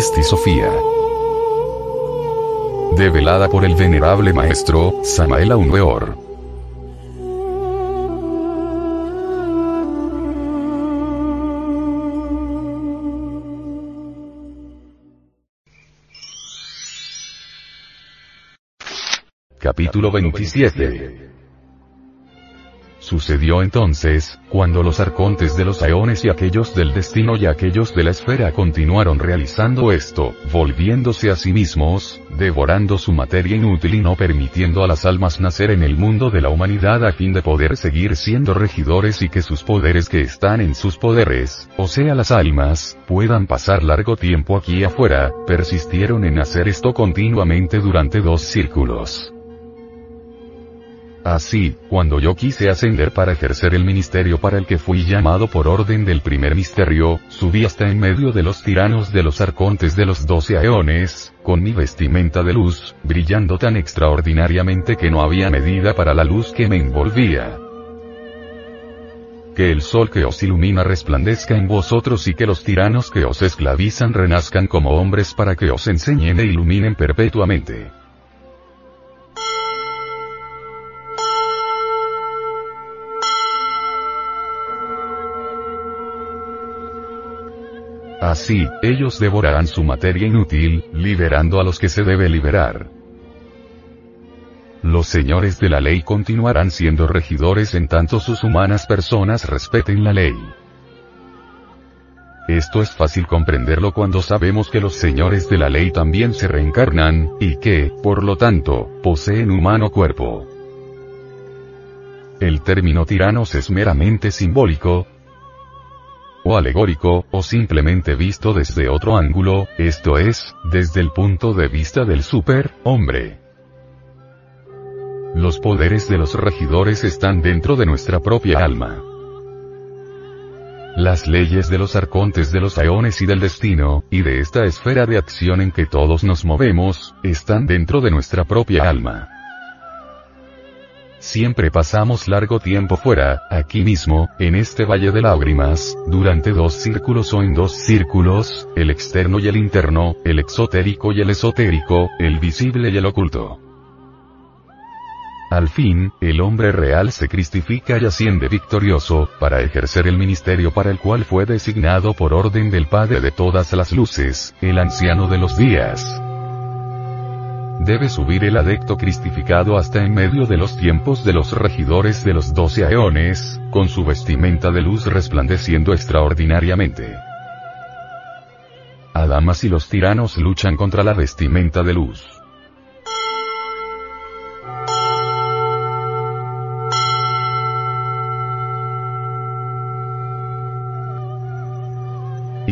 Sofía. Develada por el venerable maestro, Samael Aunweor. Capítulo 27 Sucedió entonces, cuando los arcontes de los aeones y aquellos del destino y aquellos de la esfera continuaron realizando esto, volviéndose a sí mismos, devorando su materia inútil y no permitiendo a las almas nacer en el mundo de la humanidad a fin de poder seguir siendo regidores y que sus poderes que están en sus poderes, o sea las almas, puedan pasar largo tiempo aquí afuera, persistieron en hacer esto continuamente durante dos círculos. Así, cuando yo quise ascender para ejercer el ministerio para el que fui llamado por orden del primer misterio, subí hasta en medio de los tiranos de los arcontes de los doce aeones, con mi vestimenta de luz, brillando tan extraordinariamente que no había medida para la luz que me envolvía. Que el sol que os ilumina resplandezca en vosotros y que los tiranos que os esclavizan renazcan como hombres para que os enseñen e iluminen perpetuamente. Así, ellos devorarán su materia inútil, liberando a los que se debe liberar. Los señores de la ley continuarán siendo regidores en tanto sus humanas personas respeten la ley. Esto es fácil comprenderlo cuando sabemos que los señores de la ley también se reencarnan, y que, por lo tanto, poseen humano cuerpo. El término tiranos es meramente simbólico, o alegórico, o simplemente visto desde otro ángulo, esto es, desde el punto de vista del super-hombre. Los poderes de los regidores están dentro de nuestra propia alma. Las leyes de los arcontes de los aeones y del destino, y de esta esfera de acción en que todos nos movemos, están dentro de nuestra propia alma. Siempre pasamos largo tiempo fuera, aquí mismo, en este valle de lágrimas, durante dos círculos o en dos círculos, el externo y el interno, el exotérico y el esotérico, el visible y el oculto. Al fin, el hombre real se cristifica y asciende victorioso, para ejercer el ministerio para el cual fue designado por orden del Padre de todas las luces, el anciano de los días debe subir el adecto cristificado hasta en medio de los tiempos de los regidores de los doce aeones, con su vestimenta de luz resplandeciendo extraordinariamente. Adamas y los tiranos luchan contra la vestimenta de luz.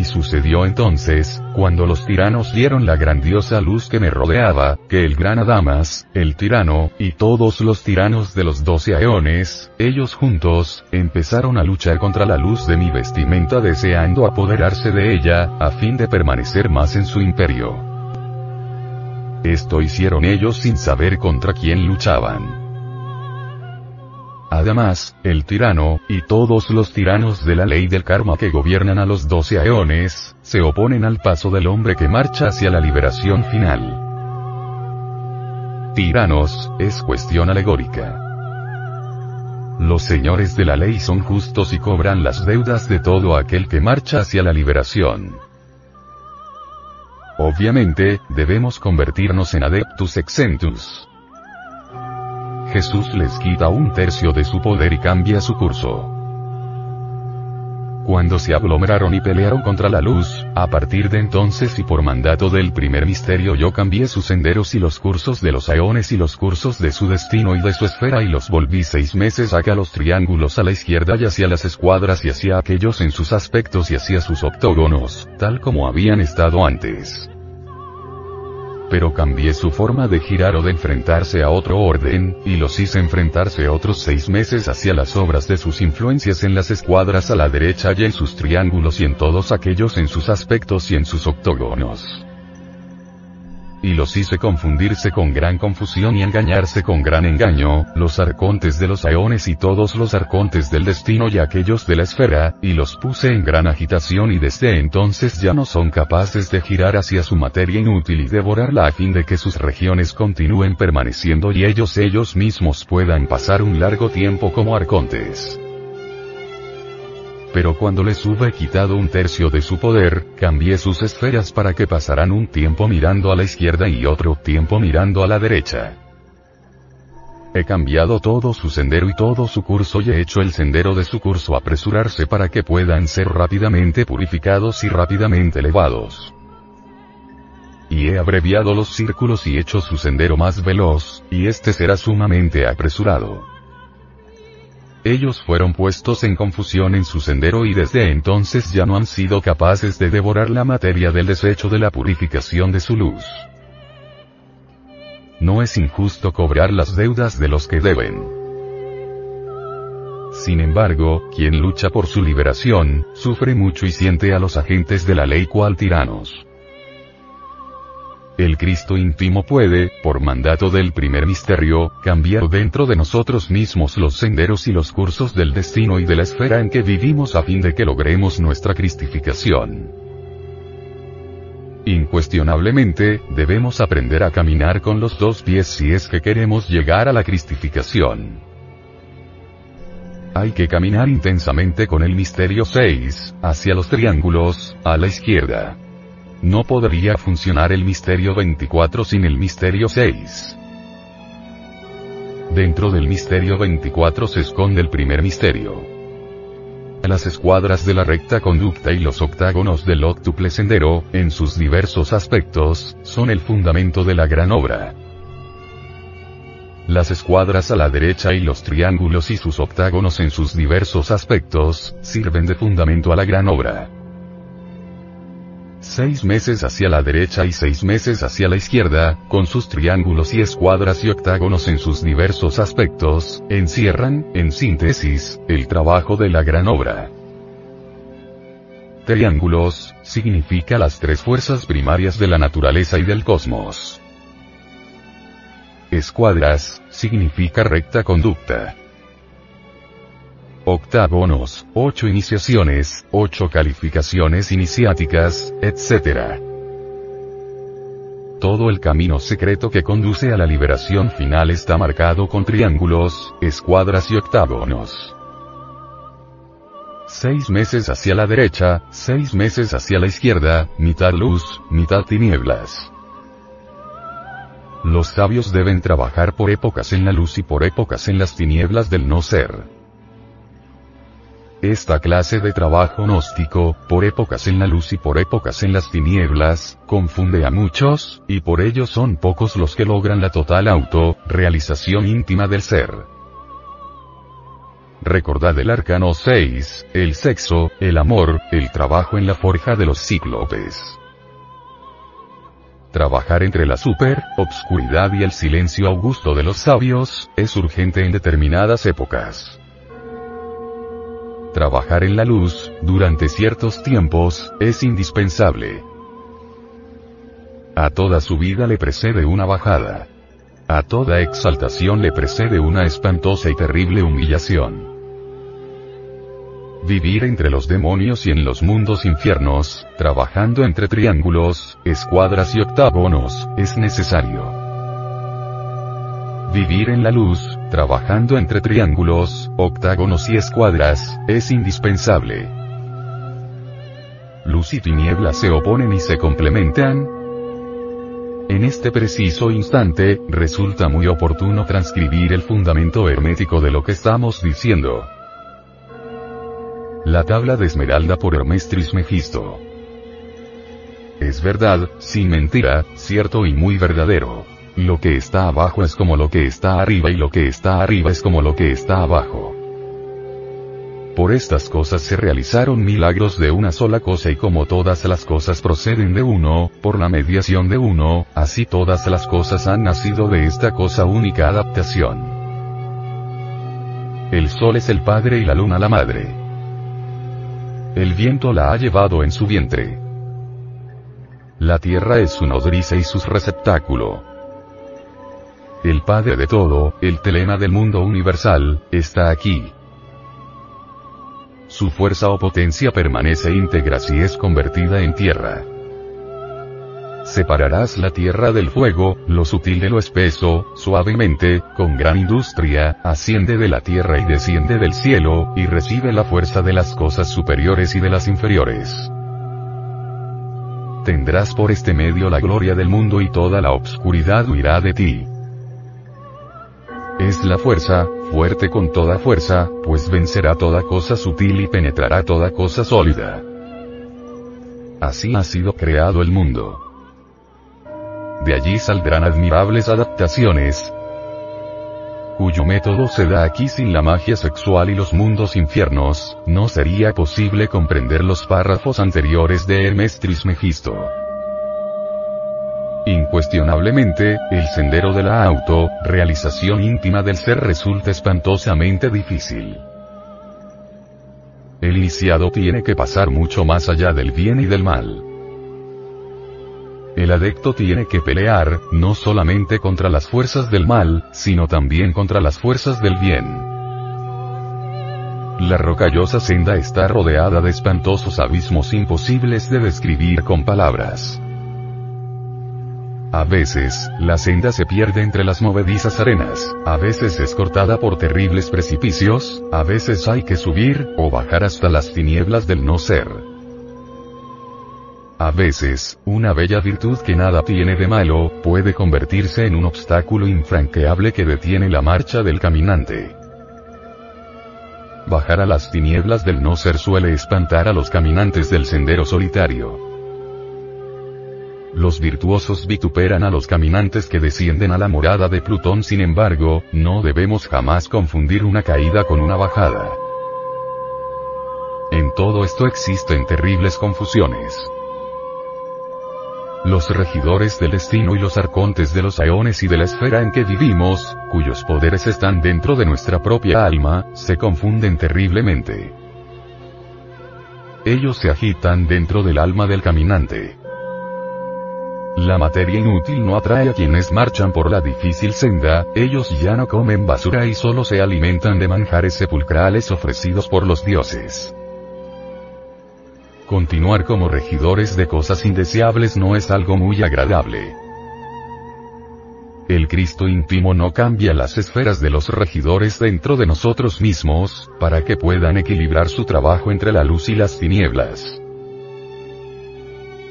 Sucedió entonces, cuando los tiranos dieron la grandiosa luz que me rodeaba, que el gran Adamas, el tirano, y todos los tiranos de los doce aeones, ellos juntos, empezaron a luchar contra la luz de mi vestimenta deseando apoderarse de ella, a fin de permanecer más en su imperio. Esto hicieron ellos sin saber contra quién luchaban. Además, el tirano, y todos los tiranos de la ley del karma que gobiernan a los doce aeones, se oponen al paso del hombre que marcha hacia la liberación final. Tiranos, es cuestión alegórica. Los señores de la ley son justos y cobran las deudas de todo aquel que marcha hacia la liberación. Obviamente, debemos convertirnos en adeptus exentus. Jesús les quita un tercio de su poder y cambia su curso. cuando se aglomeraron y pelearon contra la luz, a partir de entonces y por mandato del primer misterio yo cambié sus senderos y los cursos de los aeones y los cursos de su destino y de su esfera y los volví seis meses hacia los triángulos a la izquierda y hacia las escuadras y hacia aquellos en sus aspectos y hacia sus octógonos, tal como habían estado antes pero cambié su forma de girar o de enfrentarse a otro orden, y los hice enfrentarse otros seis meses hacia las obras de sus influencias en las escuadras a la derecha y en sus triángulos y en todos aquellos en sus aspectos y en sus octógonos y los hice confundirse con gran confusión y engañarse con gran engaño, los arcontes de los aeones y todos los arcontes del destino y aquellos de la esfera, y los puse en gran agitación y desde entonces ya no son capaces de girar hacia su materia inútil y devorarla a fin de que sus regiones continúen permaneciendo y ellos ellos mismos puedan pasar un largo tiempo como arcontes pero cuando les hube quitado un tercio de su poder, cambié sus esferas para que pasaran un tiempo mirando a la izquierda y otro tiempo mirando a la derecha. He cambiado todo su sendero y todo su curso y he hecho el sendero de su curso apresurarse para que puedan ser rápidamente purificados y rápidamente elevados. Y he abreviado los círculos y hecho su sendero más veloz, y este será sumamente apresurado. Ellos fueron puestos en confusión en su sendero y desde entonces ya no han sido capaces de devorar la materia del desecho de la purificación de su luz. No es injusto cobrar las deudas de los que deben. Sin embargo, quien lucha por su liberación, sufre mucho y siente a los agentes de la ley cual tiranos. El Cristo íntimo puede, por mandato del primer misterio, cambiar dentro de nosotros mismos los senderos y los cursos del destino y de la esfera en que vivimos a fin de que logremos nuestra cristificación. Incuestionablemente, debemos aprender a caminar con los dos pies si es que queremos llegar a la cristificación. Hay que caminar intensamente con el misterio 6, hacia los triángulos, a la izquierda. No podría funcionar el misterio 24 sin el misterio 6. Dentro del misterio 24 se esconde el primer misterio. Las escuadras de la recta conducta y los octágonos del octuple sendero, en sus diversos aspectos, son el fundamento de la gran obra. Las escuadras a la derecha y los triángulos y sus octágonos en sus diversos aspectos, sirven de fundamento a la gran obra seis meses hacia la derecha y seis meses hacia la izquierda, con sus triángulos y escuadras y octágonos en sus diversos aspectos, encierran, en síntesis, el trabajo de la gran obra. Triángulos, significa las tres fuerzas primarias de la naturaleza y del cosmos. Escuadras, significa recta conducta octágonos, ocho iniciaciones, ocho calificaciones iniciáticas, etc. Todo el camino secreto que conduce a la liberación final está marcado con triángulos, escuadras y octágonos. Seis meses hacia la derecha, seis meses hacia la izquierda, mitad luz, mitad tinieblas. Los sabios deben trabajar por épocas en la luz y por épocas en las tinieblas del no ser. Esta clase de trabajo gnóstico, por épocas en la luz y por épocas en las tinieblas, confunde a muchos, y por ello son pocos los que logran la total auto-realización íntima del ser. Recordad el arcano 6, el sexo, el amor, el trabajo en la forja de los cíclopes. Trabajar entre la super, obscuridad y el silencio augusto de los sabios, es urgente en determinadas épocas. Trabajar en la luz, durante ciertos tiempos, es indispensable. A toda subida le precede una bajada. A toda exaltación le precede una espantosa y terrible humillación. Vivir entre los demonios y en los mundos infiernos, trabajando entre triángulos, escuadras y octágonos, es necesario. Vivir en la luz, trabajando entre triángulos, octágonos y escuadras, es indispensable. Luz y tiniebla se oponen y se complementan. En este preciso instante, resulta muy oportuno transcribir el fundamento hermético de lo que estamos diciendo. La tabla de esmeralda por Hermes Trismegisto. Es verdad, sin mentira, cierto y muy verdadero. Lo que está abajo es como lo que está arriba y lo que está arriba es como lo que está abajo. Por estas cosas se realizaron milagros de una sola cosa y como todas las cosas proceden de uno, por la mediación de uno, así todas las cosas han nacido de esta cosa única adaptación. El sol es el padre y la luna la madre. El viento la ha llevado en su vientre. La tierra es su nodriza y su receptáculo. El padre de todo, el telema del mundo universal, está aquí. Su fuerza o potencia permanece íntegra si es convertida en tierra. Separarás la tierra del fuego, lo sutil de lo espeso, suavemente, con gran industria, asciende de la tierra y desciende del cielo, y recibe la fuerza de las cosas superiores y de las inferiores. Tendrás por este medio la gloria del mundo y toda la obscuridad huirá de ti. Es la fuerza, fuerte con toda fuerza, pues vencerá toda cosa sutil y penetrará toda cosa sólida. Así ha sido creado el mundo. De allí saldrán admirables adaptaciones, cuyo método se da aquí sin la magia sexual y los mundos infiernos, no sería posible comprender los párrafos anteriores de Hermes Trismegisto. Incuestionablemente, el sendero de la auto, realización íntima del ser resulta espantosamente difícil. El iniciado tiene que pasar mucho más allá del bien y del mal. El adecto tiene que pelear, no solamente contra las fuerzas del mal, sino también contra las fuerzas del bien. La rocallosa senda está rodeada de espantosos abismos imposibles de describir con palabras. A veces, la senda se pierde entre las movedizas arenas, a veces es cortada por terribles precipicios, a veces hay que subir, o bajar hasta las tinieblas del no ser. A veces, una bella virtud que nada tiene de malo, puede convertirse en un obstáculo infranqueable que detiene la marcha del caminante. Bajar a las tinieblas del no ser suele espantar a los caminantes del sendero solitario. Los virtuosos vituperan a los caminantes que descienden a la morada de Plutón, sin embargo, no debemos jamás confundir una caída con una bajada. En todo esto existen terribles confusiones. Los regidores del destino y los arcontes de los aeones y de la esfera en que vivimos, cuyos poderes están dentro de nuestra propia alma, se confunden terriblemente. Ellos se agitan dentro del alma del caminante. La materia inútil no atrae a quienes marchan por la difícil senda, ellos ya no comen basura y solo se alimentan de manjares sepulcrales ofrecidos por los dioses. Continuar como regidores de cosas indeseables no es algo muy agradable. El Cristo íntimo no cambia las esferas de los regidores dentro de nosotros mismos, para que puedan equilibrar su trabajo entre la luz y las tinieblas.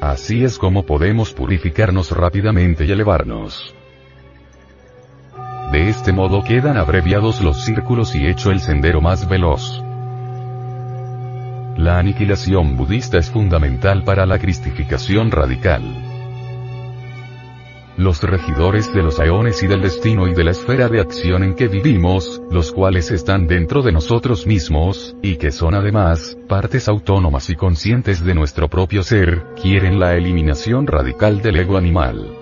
Así es como podemos purificarnos rápidamente y elevarnos. De este modo quedan abreviados los círculos y hecho el sendero más veloz. La aniquilación budista es fundamental para la cristificación radical los regidores de los aeones y del destino y de la esfera de acción en que vivimos, los cuales están dentro de nosotros mismos, y que son además, partes autónomas y conscientes de nuestro propio ser, quieren la eliminación radical del ego animal.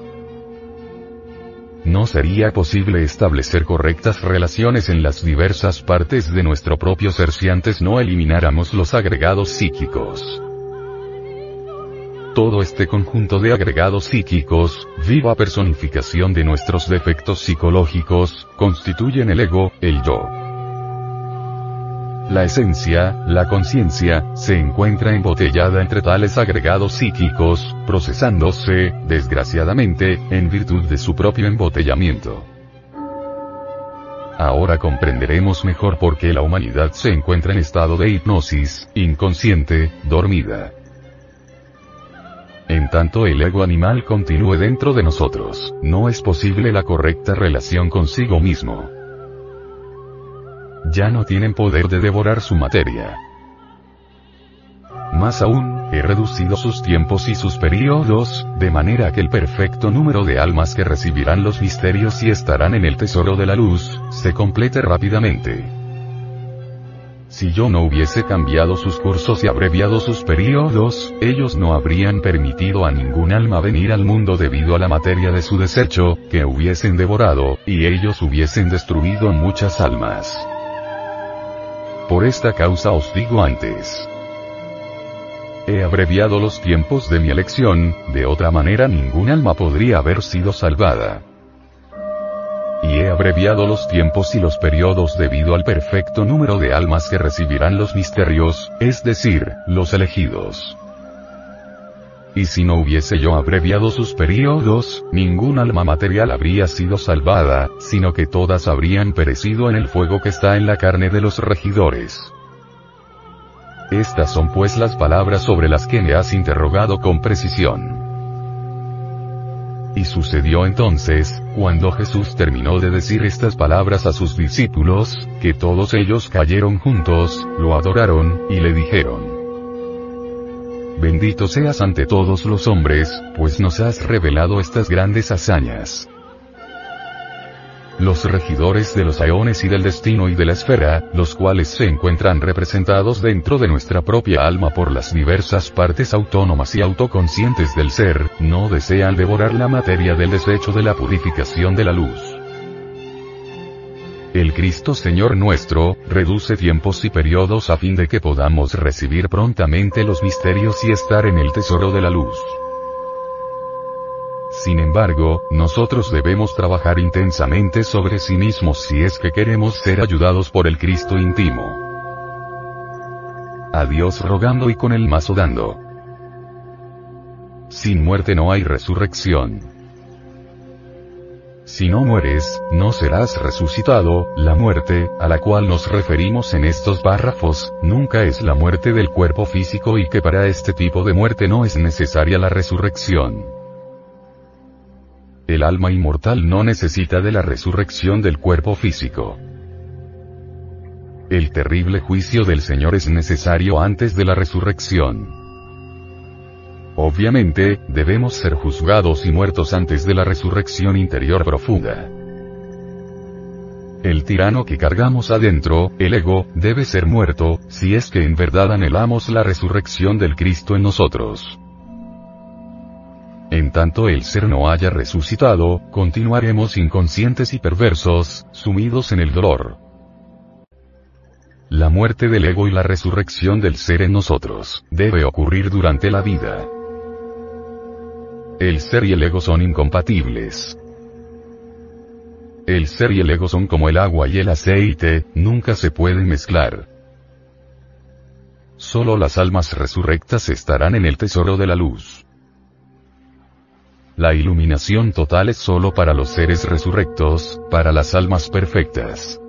No sería posible establecer correctas relaciones en las diversas partes de nuestro propio ser si antes no elimináramos los agregados psíquicos. Todo este conjunto de agregados psíquicos, viva personificación de nuestros defectos psicológicos, constituyen el ego, el yo. La esencia, la conciencia, se encuentra embotellada entre tales agregados psíquicos, procesándose, desgraciadamente, en virtud de su propio embotellamiento. Ahora comprenderemos mejor por qué la humanidad se encuentra en estado de hipnosis, inconsciente, dormida. En tanto el ego animal continúe dentro de nosotros, no es posible la correcta relación consigo mismo. Ya no tienen poder de devorar su materia. Más aún, he reducido sus tiempos y sus periodos, de manera que el perfecto número de almas que recibirán los misterios y estarán en el tesoro de la luz, se complete rápidamente. Si yo no hubiese cambiado sus cursos y abreviado sus periodos, ellos no habrían permitido a ningún alma venir al mundo debido a la materia de su desecho, que hubiesen devorado, y ellos hubiesen destruido muchas almas. Por esta causa os digo antes. He abreviado los tiempos de mi elección, de otra manera ningún alma podría haber sido salvada. Y he abreviado los tiempos y los periodos debido al perfecto número de almas que recibirán los misterios, es decir, los elegidos. Y si no hubiese yo abreviado sus periodos, ningún alma material habría sido salvada, sino que todas habrían perecido en el fuego que está en la carne de los regidores. Estas son pues las palabras sobre las que me has interrogado con precisión. Y sucedió entonces, cuando Jesús terminó de decir estas palabras a sus discípulos, que todos ellos cayeron juntos, lo adoraron, y le dijeron, Bendito seas ante todos los hombres, pues nos has revelado estas grandes hazañas. Los regidores de los aeones y del destino y de la esfera, los cuales se encuentran representados dentro de nuestra propia alma por las diversas partes autónomas y autoconscientes del ser, no desean devorar la materia del desecho de la purificación de la luz. El Cristo Señor nuestro, reduce tiempos y periodos a fin de que podamos recibir prontamente los misterios y estar en el tesoro de la luz. Sin embargo, nosotros debemos trabajar intensamente sobre sí mismos si es que queremos ser ayudados por el Cristo íntimo. A Dios rogando y con el mazo dando. Sin muerte no hay resurrección. Si no mueres, no serás resucitado, la muerte, a la cual nos referimos en estos párrafos, nunca es la muerte del cuerpo físico y que para este tipo de muerte no es necesaria la resurrección. El alma inmortal no necesita de la resurrección del cuerpo físico. El terrible juicio del Señor es necesario antes de la resurrección. Obviamente, debemos ser juzgados y muertos antes de la resurrección interior profunda. El tirano que cargamos adentro, el ego, debe ser muerto, si es que en verdad anhelamos la resurrección del Cristo en nosotros. En tanto el ser no haya resucitado, continuaremos inconscientes y perversos, sumidos en el dolor. La muerte del ego y la resurrección del ser en nosotros, debe ocurrir durante la vida. El ser y el ego son incompatibles. El ser y el ego son como el agua y el aceite, nunca se pueden mezclar. Solo las almas resurrectas estarán en el tesoro de la luz. La iluminación total es solo para los seres resurrectos, para las almas perfectas.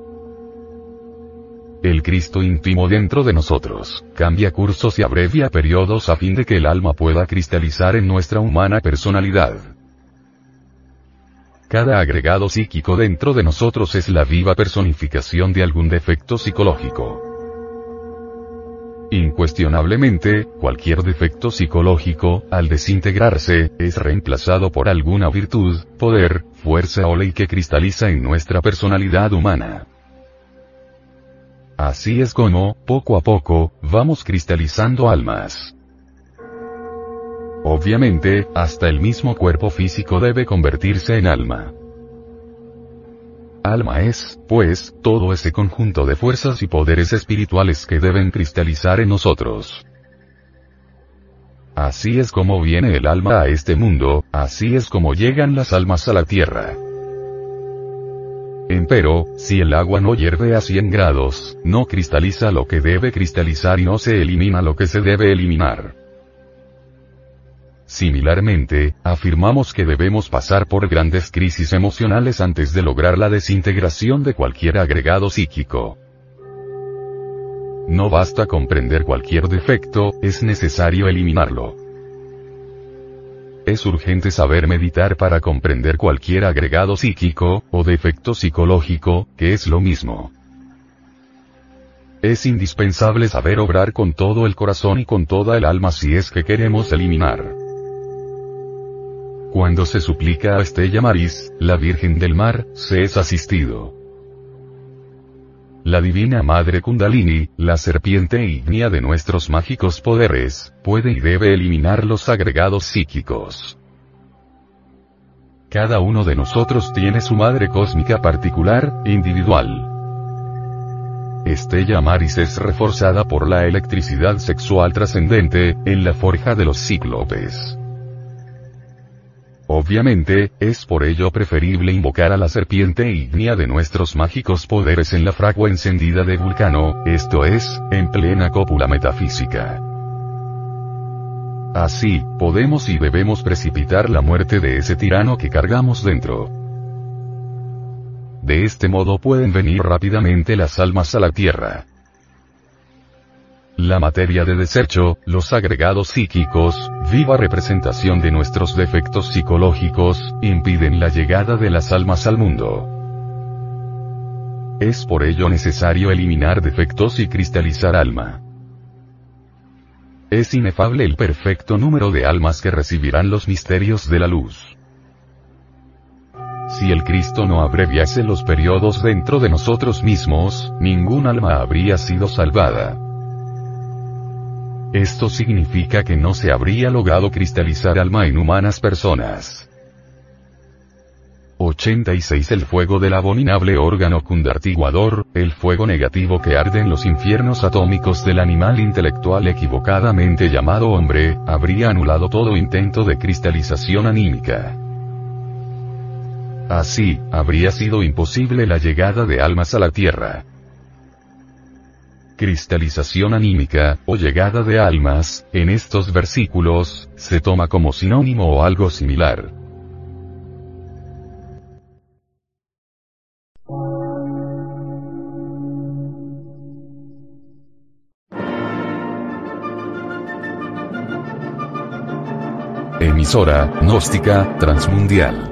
El Cristo íntimo dentro de nosotros, cambia cursos y abrevia periodos a fin de que el alma pueda cristalizar en nuestra humana personalidad. Cada agregado psíquico dentro de nosotros es la viva personificación de algún defecto psicológico. Incuestionablemente, cualquier defecto psicológico, al desintegrarse, es reemplazado por alguna virtud, poder, fuerza o ley que cristaliza en nuestra personalidad humana. Así es como, poco a poco, vamos cristalizando almas. Obviamente, hasta el mismo cuerpo físico debe convertirse en alma. Alma es, pues, todo ese conjunto de fuerzas y poderes espirituales que deben cristalizar en nosotros. Así es como viene el alma a este mundo, así es como llegan las almas a la tierra. Empero, si el agua no hierve a 100 grados, no cristaliza lo que debe cristalizar y no se elimina lo que se debe eliminar. Similarmente, afirmamos que debemos pasar por grandes crisis emocionales antes de lograr la desintegración de cualquier agregado psíquico. No basta comprender cualquier defecto, es necesario eliminarlo. Es urgente saber meditar para comprender cualquier agregado psíquico, o defecto psicológico, que es lo mismo. es indispensable saber obrar con todo el corazón y con toda el alma si es que queremos eliminar. Cuando se suplica a Estella Maris, la Virgen del Mar, se es asistido. La Divina Madre Kundalini, la serpiente ígnea de nuestros mágicos poderes, puede y debe eliminar los agregados psíquicos. Cada uno de nosotros tiene su madre cósmica particular, individual. Estella Maris es reforzada por la electricidad sexual trascendente, en la forja de los cíclopes. Obviamente, es por ello preferible invocar a la serpiente ígnea de nuestros mágicos poderes en la fragua encendida de Vulcano, esto es, en plena cópula metafísica. Así, podemos y debemos precipitar la muerte de ese tirano que cargamos dentro. De este modo pueden venir rápidamente las almas a la tierra. La materia de desecho, los agregados psíquicos, viva representación de nuestros defectos psicológicos, impiden la llegada de las almas al mundo. Es por ello necesario eliminar defectos y cristalizar alma. Es inefable el perfecto número de almas que recibirán los misterios de la luz. Si el Cristo no abreviase los periodos dentro de nosotros mismos, ningún alma habría sido salvada. Esto significa que no se habría logrado cristalizar alma en humanas personas. 86 El fuego del abominable órgano cundartiguador, el fuego negativo que arde en los infiernos atómicos del animal intelectual equivocadamente llamado hombre, habría anulado todo intento de cristalización anímica. Así, habría sido imposible la llegada de almas a la Tierra cristalización anímica, o llegada de almas, en estos versículos, se toma como sinónimo o algo similar. Emisora, gnóstica, transmundial